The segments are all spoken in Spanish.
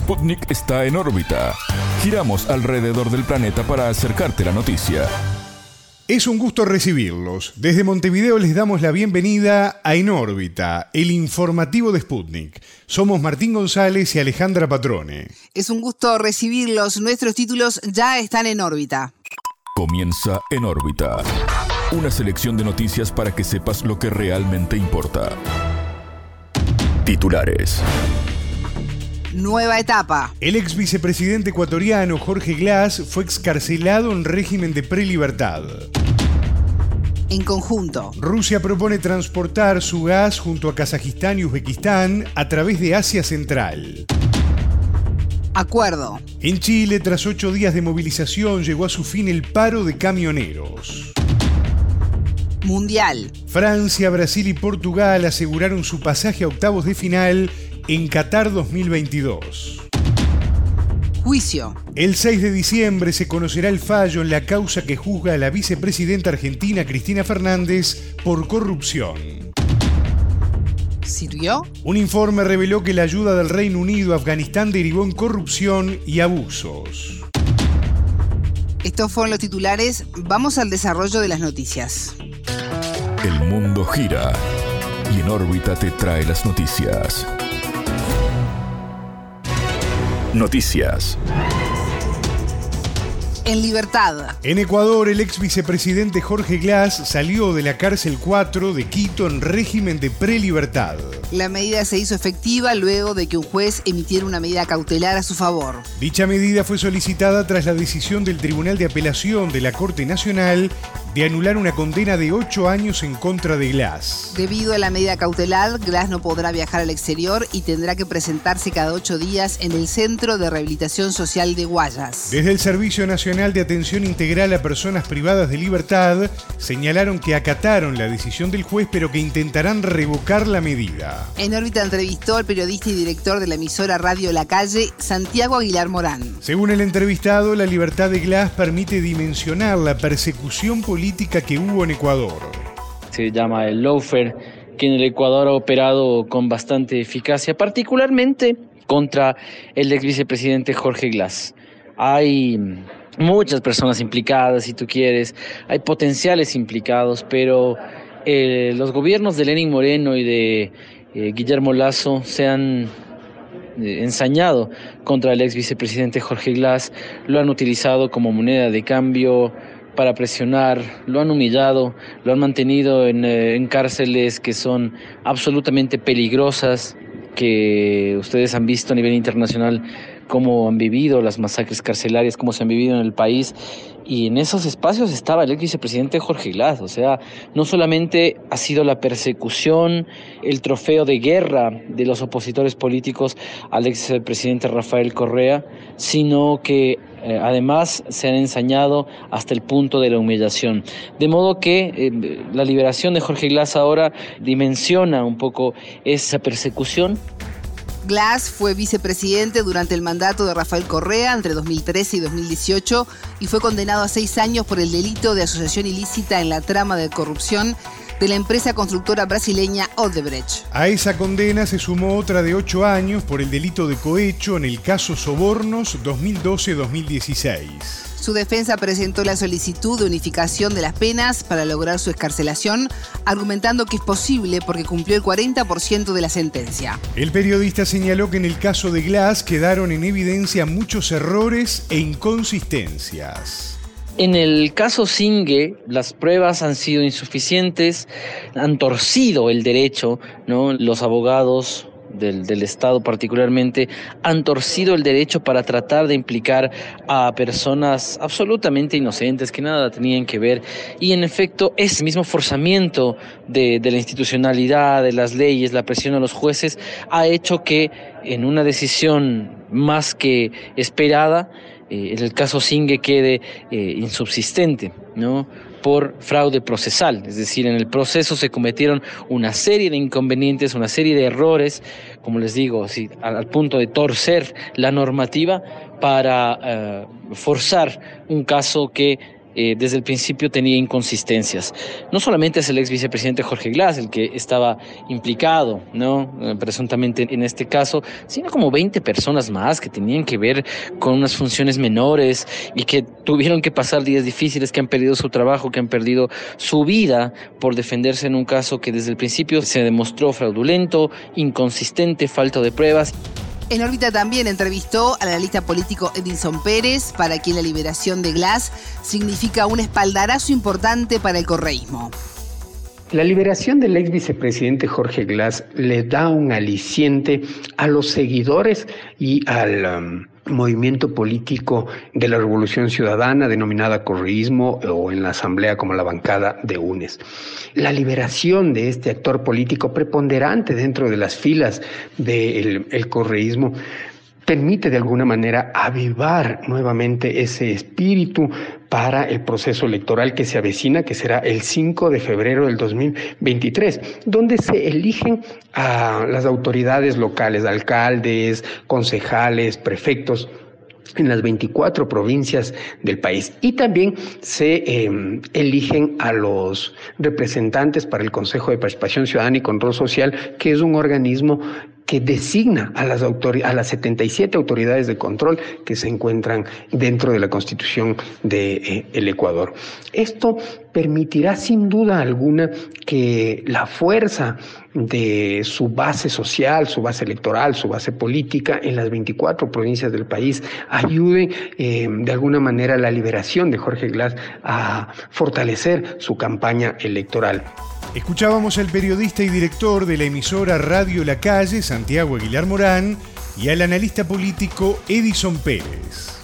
Sputnik está en órbita. Giramos alrededor del planeta para acercarte la noticia. Es un gusto recibirlos. Desde Montevideo les damos la bienvenida a En órbita, el informativo de Sputnik. Somos Martín González y Alejandra Patrone. Es un gusto recibirlos. Nuestros títulos ya están en órbita. Comienza En órbita. Una selección de noticias para que sepas lo que realmente importa. Titulares. Nueva etapa. El ex vicepresidente ecuatoriano Jorge Glass fue excarcelado en régimen de prelibertad. En conjunto. Rusia propone transportar su gas junto a Kazajistán y Uzbekistán a través de Asia Central. Acuerdo. En Chile, tras ocho días de movilización, llegó a su fin el paro de camioneros. Mundial. Francia, Brasil y Portugal aseguraron su pasaje a octavos de final en Qatar 2022. Juicio. El 6 de diciembre se conocerá el fallo en la causa que juzga a la vicepresidenta argentina Cristina Fernández por corrupción. ¿Sirvió? Un informe reveló que la ayuda del Reino Unido a Afganistán derivó en corrupción y abusos. Estos fueron los titulares. Vamos al desarrollo de las noticias. El mundo gira y en órbita te trae las noticias. Noticias. En libertad. En Ecuador, el ex vicepresidente Jorge Glass salió de la cárcel 4 de Quito en régimen de prelibertad. La medida se hizo efectiva luego de que un juez emitiera una medida cautelar a su favor. Dicha medida fue solicitada tras la decisión del Tribunal de Apelación de la Corte Nacional de anular una condena de ocho años en contra de Glass. Debido a la medida cautelar, Glass no podrá viajar al exterior y tendrá que presentarse cada ocho días en el Centro de Rehabilitación Social de Guayas. Desde el Servicio Nacional de Atención Integral a Personas Privadas de Libertad, señalaron que acataron la decisión del juez, pero que intentarán revocar la medida. En órbita entrevistó al periodista y director de la emisora Radio La Calle, Santiago Aguilar Morán. Según el entrevistado, la libertad de Glass permite dimensionar la persecución política que hubo en Ecuador. Se llama el Loafer, que en el Ecuador ha operado con bastante eficacia, particularmente contra el ex vicepresidente Jorge Glass. Hay muchas personas implicadas, si tú quieres, hay potenciales implicados, pero eh, los gobiernos de Lenin Moreno y de eh, Guillermo Lazo se han eh, ensañado contra el ex vicepresidente Jorge Glass, lo han utilizado como moneda de cambio, para presionar, lo han humillado, lo han mantenido en, eh, en, cárceles que son absolutamente peligrosas, que ustedes han visto a nivel internacional cómo han vivido las masacres carcelarias, cómo se han vivido en el país. Y en esos espacios estaba el ex vicepresidente Jorge Glass. O sea, no solamente ha sido la persecución, el trofeo de guerra de los opositores políticos al ex presidente Rafael Correa, sino que eh, además se han ensañado hasta el punto de la humillación. De modo que eh, la liberación de Jorge Glass ahora dimensiona un poco esa persecución Glass fue vicepresidente durante el mandato de Rafael Correa entre 2013 y 2018 y fue condenado a seis años por el delito de asociación ilícita en la trama de corrupción de la empresa constructora brasileña Odebrecht. A esa condena se sumó otra de ocho años por el delito de cohecho en el caso Sobornos 2012-2016. Su defensa presentó la solicitud de unificación de las penas para lograr su escarcelación, argumentando que es posible porque cumplió el 40% de la sentencia. El periodista señaló que en el caso de Glass quedaron en evidencia muchos errores e inconsistencias. En el caso Singe, las pruebas han sido insuficientes, han torcido el derecho, ¿no? Los abogados del, Estado particularmente han torcido el derecho para tratar de implicar a personas absolutamente inocentes que nada tenían que ver y en efecto ese mismo forzamiento de, de la institucionalidad, de las leyes, la presión a los jueces ha hecho que en una decisión más que esperada, eh, en el caso Singe quede eh, insubsistente, ¿no? por fraude procesal, es decir, en el proceso se cometieron una serie de inconvenientes, una serie de errores, como les digo, al, punto de torcer la normativa para eh, forzar un caso que eh, desde el principio tenía inconsistencias. No solamente es el ex vicepresidente Jorge Glass el que estaba implicado, ¿no? Eh, presuntamente en este caso, sino como 20 personas más que tenían que ver con unas funciones menores y que tuvieron que pasar días difíciles, que han perdido su trabajo, que han perdido su vida por defenderse en un caso que desde el principio se demostró fraudulento, inconsistente, falta de pruebas. En órbita también entrevistó al analista político Edinson Pérez, para quien la liberación de Glass significa un espaldarazo importante para el correísmo. La liberación del ex vicepresidente Jorge Glass le da un aliciente a los seguidores y al um, movimiento político de la Revolución Ciudadana, denominada correísmo, o en la Asamblea como la bancada de UNES. La liberación de este actor político preponderante dentro de las filas del correísmo permite de alguna manera avivar nuevamente ese espíritu para el proceso electoral que se avecina, que será el 5 de febrero del 2023, donde se eligen a las autoridades locales, alcaldes, concejales, prefectos en las 24 provincias del país. Y también se em, eligen a los representantes para el Consejo de Participación Ciudadana y Control Social, que es un organismo que designa a las, a las 77 autoridades de control que se encuentran dentro de la Constitución del de, eh, Ecuador. Esto permitirá sin duda alguna que la fuerza de su base social, su base electoral, su base política en las 24 provincias del país ayude eh, de alguna manera a la liberación de Jorge Glass a fortalecer su campaña electoral. Escuchábamos al periodista y director de la emisora Radio La Calle, Santiago Aguilar Morán, y al analista político Edison Pérez.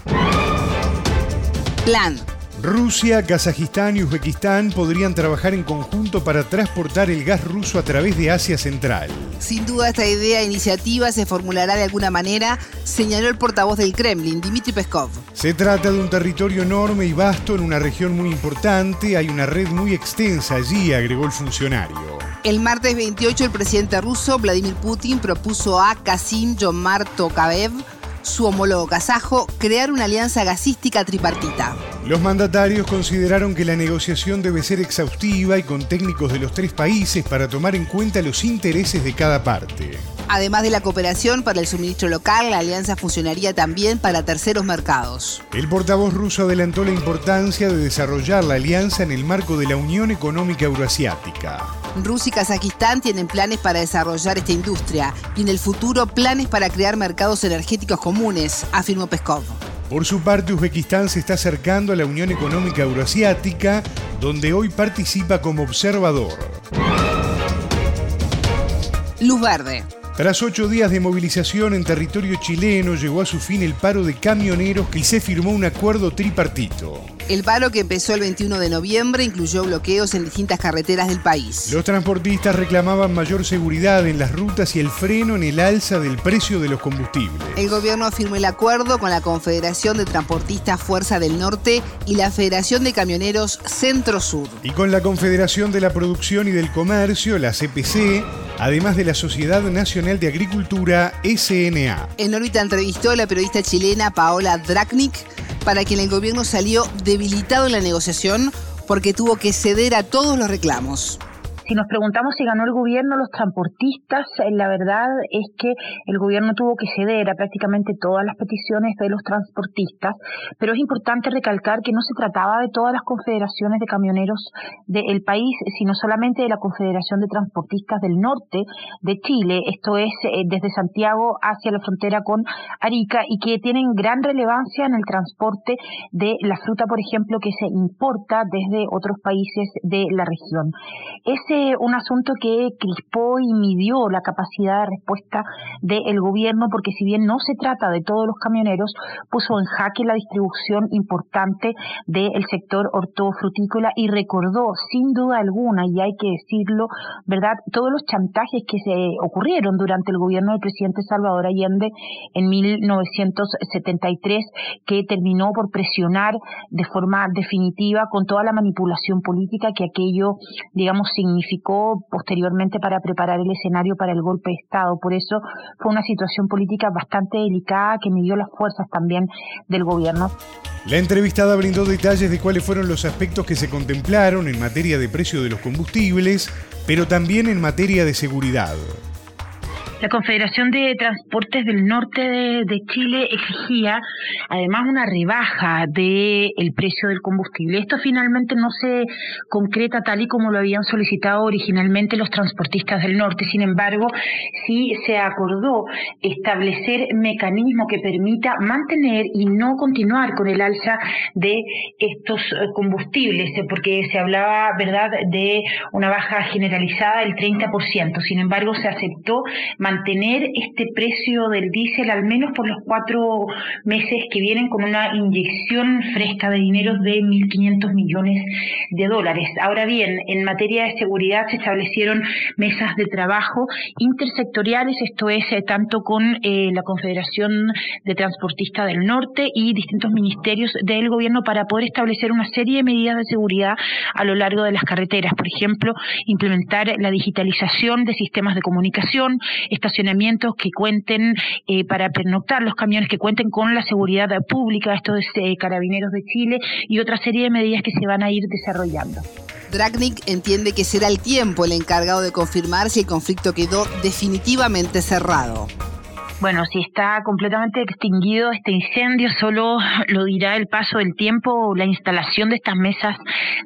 Plan Rusia, Kazajistán y Uzbekistán podrían trabajar en conjunto para transportar el gas ruso a través de Asia Central. Sin duda esta idea e iniciativa se formulará de alguna manera, señaló el portavoz del Kremlin, Dmitry Peskov. Se trata de un territorio enorme y vasto en una región muy importante, hay una red muy extensa allí, agregó el funcionario. El martes 28 el presidente ruso Vladimir Putin propuso a Kasim Jomart Tokayev su homólogo kazajo crear una alianza gasística tripartita. Los mandatarios consideraron que la negociación debe ser exhaustiva y con técnicos de los tres países para tomar en cuenta los intereses de cada parte. Además de la cooperación para el suministro local, la alianza funcionaría también para terceros mercados. El portavoz ruso adelantó la importancia de desarrollar la alianza en el marco de la Unión Económica Euroasiática. Rusia y Kazajistán tienen planes para desarrollar esta industria y en el futuro planes para crear mercados energéticos comunes, afirmó Peskov. Por su parte, Uzbekistán se está acercando a la Unión Económica Euroasiática, donde hoy participa como observador. Luz verde. Tras ocho días de movilización en territorio chileno, llegó a su fin el paro de camioneros y se firmó un acuerdo tripartito. El paro que empezó el 21 de noviembre incluyó bloqueos en distintas carreteras del país. Los transportistas reclamaban mayor seguridad en las rutas y el freno en el alza del precio de los combustibles. El gobierno firmó el acuerdo con la Confederación de Transportistas Fuerza del Norte y la Federación de Camioneros Centro Sur. Y con la Confederación de la Producción y del Comercio, la CPC, además de la Sociedad Nacional de Agricultura, SNA. En órbita entrevistó a la periodista chilena Paola Draknik para quien el gobierno salió debilitado en la negociación porque tuvo que ceder a todos los reclamos. Si nos preguntamos si ganó el gobierno, los transportistas, eh, la verdad es que el gobierno tuvo que ceder a prácticamente todas las peticiones de los transportistas, pero es importante recalcar que no se trataba de todas las confederaciones de camioneros del país, sino solamente de la Confederación de Transportistas del Norte de Chile, esto es eh, desde Santiago hacia la frontera con Arica, y que tienen gran relevancia en el transporte de la fruta, por ejemplo, que se importa desde otros países de la región. Ese un asunto que crispó y midió la capacidad de respuesta del gobierno, porque si bien no se trata de todos los camioneros, puso en jaque la distribución importante del sector hortofrutícola y recordó sin duda alguna, y hay que decirlo, ¿verdad?, todos los chantajes que se ocurrieron durante el gobierno del presidente Salvador Allende en 1973, que terminó por presionar de forma definitiva con toda la manipulación política que aquello, digamos, significó posteriormente para preparar el escenario para el golpe de Estado. Por eso fue una situación política bastante delicada que midió las fuerzas también del gobierno. La entrevistada brindó detalles de cuáles fueron los aspectos que se contemplaron en materia de precio de los combustibles, pero también en materia de seguridad. La Confederación de Transportes del Norte de, Chile exigía además una rebaja del el precio del combustible. Esto finalmente no se concreta tal y como lo habían solicitado originalmente los transportistas del norte. Sin embargo, sí se acordó establecer mecanismo que permita mantener y no continuar con el alza de estos eh, combustibles, porque se hablaba, ¿verdad?, de una baja generalizada del 30%. Sin embargo, se aceptó mantener este precio del diésel al menos por los cuatro meses que vienen con una inyección fresca de dinero de 1.500 millones de dólares. Ahora bien, en materia de seguridad se establecieron mesas de trabajo intersectoriales, esto es, eh, tanto con eh, la Confederación de Transportistas del Norte y distintos ministerios del gobierno para poder establecer una serie de medidas de seguridad a lo largo de las carreteras. Por ejemplo, implementar la digitalización de sistemas de comunicación, estacionamientos que cuenten eh, para pernoctar los camiones que cuenten con la seguridad pública, estos eh, carabineros de Chile y otra serie de medidas que se van a ir desarrollando. Dragnik entiende que será el tiempo el encargado de confirmar si el conflicto quedó definitivamente cerrado. Bueno, si está completamente extinguido este incendio, solo lo dirá el paso del tiempo la instalación de estas mesas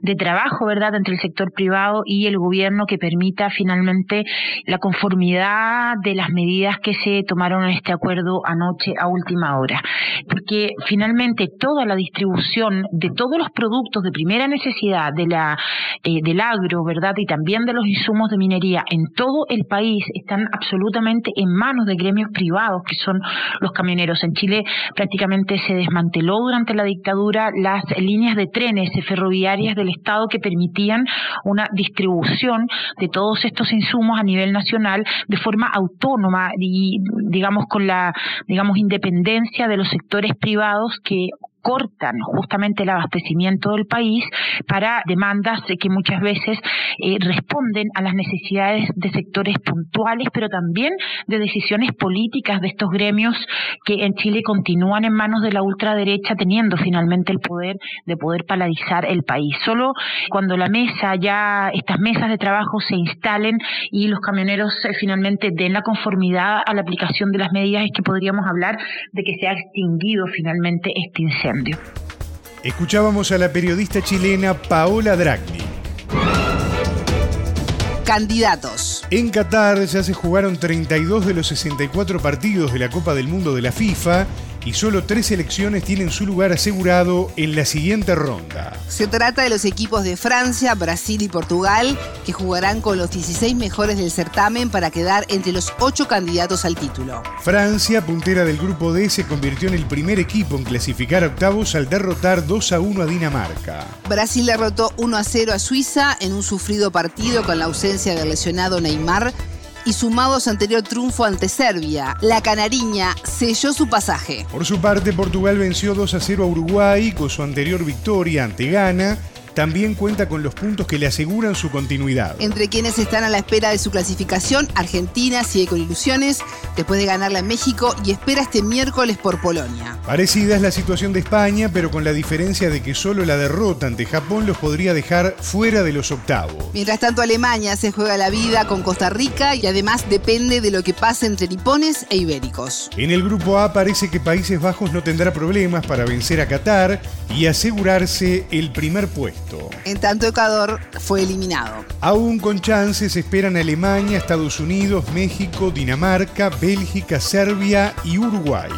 de trabajo, ¿verdad?, entre el sector privado y el gobierno que permita finalmente la conformidad de las medidas que se tomaron en este acuerdo anoche a última hora. Porque finalmente toda la distribución de todos los productos de primera necesidad de la, eh, del agro, ¿verdad?, y también de los insumos de minería en todo el país están absolutamente en manos de gremios privados que son los camioneros. En Chile prácticamente se desmanteló durante la dictadura las líneas de trenes ferroviarias del Estado que permitían una distribución de todos estos insumos a nivel nacional de forma autónoma y digamos con la digamos independencia de los sectores privados que cortan justamente el abastecimiento del país para demandas que muchas veces eh, responden a las necesidades de sectores puntuales, pero también de decisiones políticas de estos gremios que en Chile continúan en manos de la ultraderecha, teniendo finalmente el poder de poder paralizar el país. Solo cuando la mesa, ya estas mesas de trabajo se instalen y los camioneros eh, finalmente den la conformidad a la aplicación de las medidas es que podríamos hablar de que se ha extinguido finalmente este incendio. Escuchábamos a la periodista chilena Paola Dragni. Candidatos. En Qatar ya se jugaron 32 de los 64 partidos de la Copa del Mundo de la FIFA y solo tres selecciones tienen su lugar asegurado en la siguiente ronda. Se trata de los equipos de Francia, Brasil y Portugal, que jugarán con los 16 mejores del certamen para quedar entre los ocho candidatos al título. Francia, puntera del grupo D, se convirtió en el primer equipo en clasificar a octavos al derrotar 2 a 1 a Dinamarca. Brasil derrotó 1 a 0 a Suiza en un sufrido partido con la ausencia del lesionado Neymar y sumado su anterior triunfo ante Serbia, la canariña selló su pasaje. Por su parte, Portugal venció 2 a 0 a Uruguay con su anterior victoria ante Ghana también cuenta con los puntos que le aseguran su continuidad. Entre quienes están a la espera de su clasificación, Argentina sigue con ilusiones después de ganarla en México y espera este miércoles por Polonia. Parecida es la situación de España, pero con la diferencia de que solo la derrota ante Japón los podría dejar fuera de los octavos. Mientras tanto, Alemania se juega la vida con Costa Rica y además depende de lo que pase entre nipones e ibéricos. En el grupo A parece que Países Bajos no tendrá problemas para vencer a Qatar y asegurarse el primer puesto. En tanto, Ecuador fue eliminado. Aún con chances esperan Alemania, Estados Unidos, México, Dinamarca, Bélgica, Serbia y Uruguay.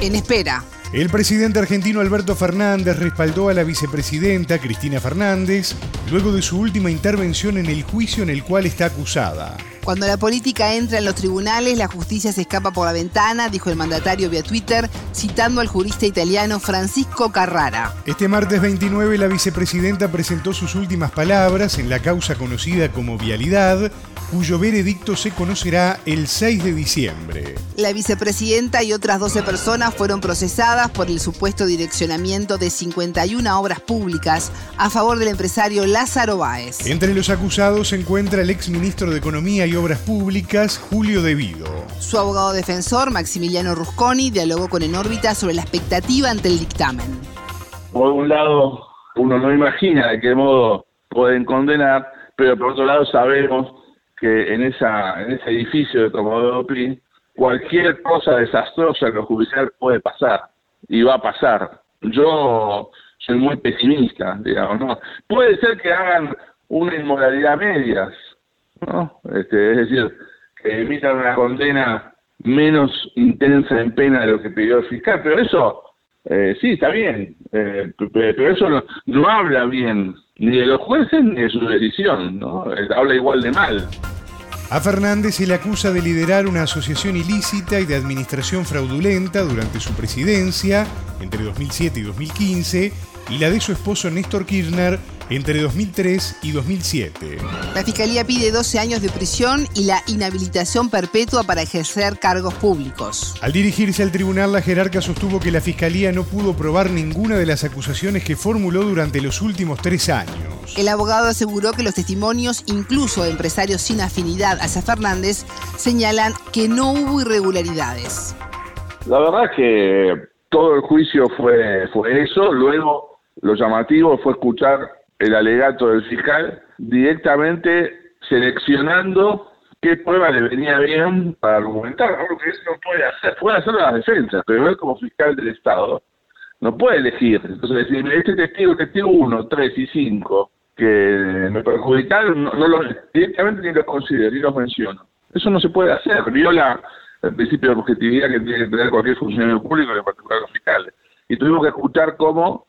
En espera. El presidente argentino Alberto Fernández respaldó a la vicepresidenta Cristina Fernández luego de su última intervención en el juicio en el cual está acusada. Cuando la política entra en los tribunales, la justicia se escapa por la ventana, dijo el mandatario vía Twitter, citando al jurista italiano Francisco Carrara. Este martes 29, la vicepresidenta presentó sus últimas palabras en la causa conocida como Vialidad, cuyo veredicto se conocerá el 6 de diciembre. La vicepresidenta y otras 12 personas fueron procesadas por el supuesto direccionamiento de 51 obras públicas a favor del empresario Lázaro Báez. Entre los acusados se encuentra el exministro de Economía y Obras Públicas, Julio Devido. Su abogado defensor, Maximiliano Rusconi, dialogó con En órbita sobre la expectativa ante el dictamen. Por un lado, uno no imagina de qué modo pueden condenar, pero por otro lado sabemos que en, esa, en ese edificio de Comodoro Pi, cualquier cosa desastrosa en lo judicial puede pasar y va a pasar. Yo soy muy pesimista, digamos, ¿no? Puede ser que hagan una inmoralidad medias, Este, es decir, que emitan una condena menos intensa en pena de lo que pidió el fiscal, pero eso, eh, sí, está bien, eh, pero eso no, no habla bien ni de los jueces ni de su decisión, ¿no? Habla igual de mal. A Fernández se le acusa de liderar una asociación ilícita y de administración fraudulenta durante su presidencia entre 2007 y 2015 y la de su esposo Néstor Kirchner entre 2003 y 2007. La Fiscalía pide 12 años de prisión y la inhabilitación perpetua para ejercer cargos públicos. Al dirigirse al tribunal, la jerarca sostuvo que la Fiscalía no pudo probar ninguna de las acusaciones que formuló durante los últimos tres años. El abogado aseguró que los testimonios, incluso de empresarios sin afinidad hacia Fernández, señalan que no hubo irregularidades. La verdad es que todo el juicio fue, fue eso, luego lo llamativo fue escuchar el alegato del fiscal directamente seleccionando qué prueba le venía bien para argumentar, algo que eso no puede hacer, puede hacerlo las defensas, pero él como fiscal del Estado no puede elegir. Entonces decir, este testigo, testigo 1, 3 y 5, que me perjudicaron, no, no los, directamente ni los considero, ni los menciono. Eso no se puede hacer, viola el principio de objetividad que tiene que tener cualquier funcionario público, en particular los fiscales. Y tuvimos que escuchar cómo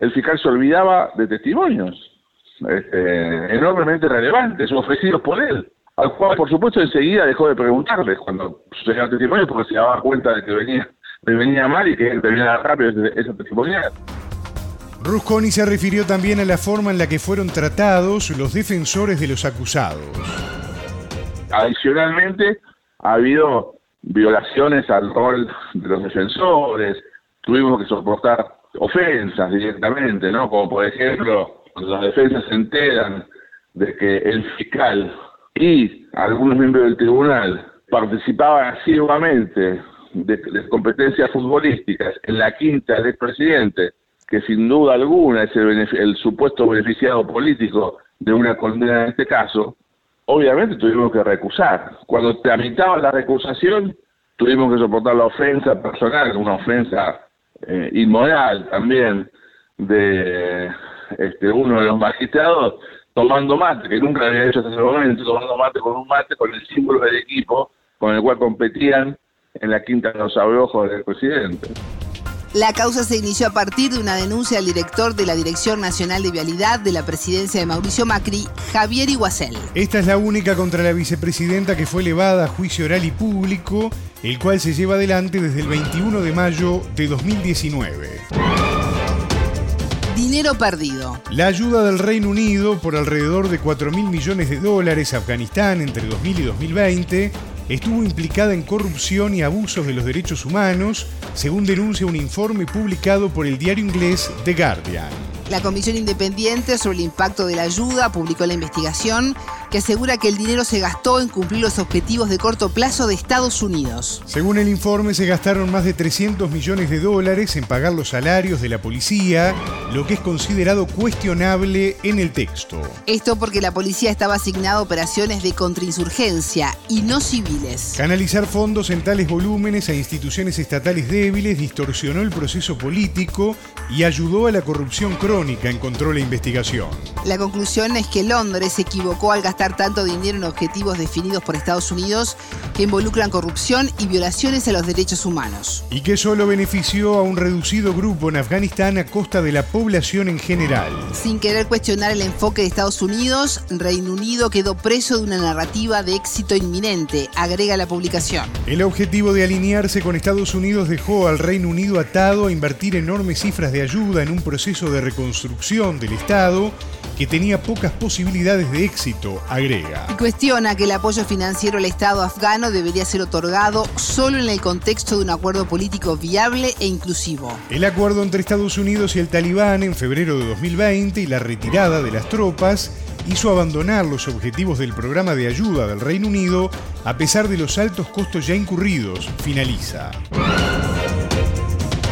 el fiscal se olvidaba de testimonios este, enormemente relevantes ofrecidos por él, al cual por supuesto enseguida dejó de preguntarles cuando sucedían testimonios porque se daba cuenta de que venía, venía mal y que terminaba rápido ese, testimonial. Rusconi se refirió también a la forma en la que fueron tratados los defensores de los acusados. Adicionalmente, ha habido violaciones al rol de los defensores, tuvimos que soportar ofensas directamente, ¿no? Como por ejemplo, cuando las defensas se enteran de que el fiscal y algunos miembros del tribunal participaban asiduamente de, competencias futbolísticas en la quinta del expresidente, que sin duda alguna es el, el supuesto beneficiado político de una condena en este caso, obviamente tuvimos que recusar. Cuando tramitaba la recusación, tuvimos que soportar la ofensa personal, una ofensa eh, inmoral también de este, uno de los magistrados tomando mate, que nunca había hecho hasta ese momento, tomando mate con un mate con el símbolo del equipo con el cual competían en la quinta de los abrojos del presidente. La causa se inició a partir de una denuncia al director de la Dirección Nacional de Vialidad de la presidencia de Mauricio Macri, Javier Iguacel. Esta es la única contra la vicepresidenta que fue elevada a juicio oral y público, el cual se lleva adelante desde el 21 de mayo de 2019. Dinero perdido. La ayuda del Reino Unido por alrededor de 4 mil millones de dólares a Afganistán entre 2000 y 2020 estuvo implicada en corrupción y abusos de los derechos humanos, según denuncia un informe publicado por el diario inglés The Guardian. La Comisión Independiente sobre el Impacto de la Ayuda publicó la investigación que asegura que el dinero se gastó en cumplir los objetivos de corto plazo de Estados Unidos. Según el informe, se gastaron más de 300 millones de dólares en pagar los salarios de la policía, lo que es considerado cuestionable en el texto. Esto porque la policía estaba asignada a operaciones de contrainsurgencia y no civiles. Canalizar fondos en tales volúmenes a instituciones estatales débiles distorsionó el proceso político y ayudó a la corrupción crónica encontró la investigación. La conclusión es que Londres se equivocó al gastar tanto dinero en objetivos definidos por Estados Unidos que involucran corrupción y violaciones a los derechos humanos. Y que solo benefició a un reducido grupo en Afganistán a costa de la población en general. Sin querer cuestionar el enfoque de Estados Unidos, Reino Unido quedó preso de una narrativa de éxito inminente, agrega la publicación. El objetivo de alinearse con Estados Unidos dejó al Reino Unido atado a invertir enormes cifras de ayuda en un proceso de reconstrucción construcción del Estado que tenía pocas posibilidades de éxito, agrega. Y cuestiona que el apoyo financiero al Estado afgano debería ser otorgado solo en el contexto de un acuerdo político viable e inclusivo. El acuerdo entre Estados Unidos y el Talibán en febrero de 2020 y la retirada de las tropas hizo abandonar los objetivos del programa de ayuda del Reino Unido a pesar de los altos costos ya incurridos, finaliza.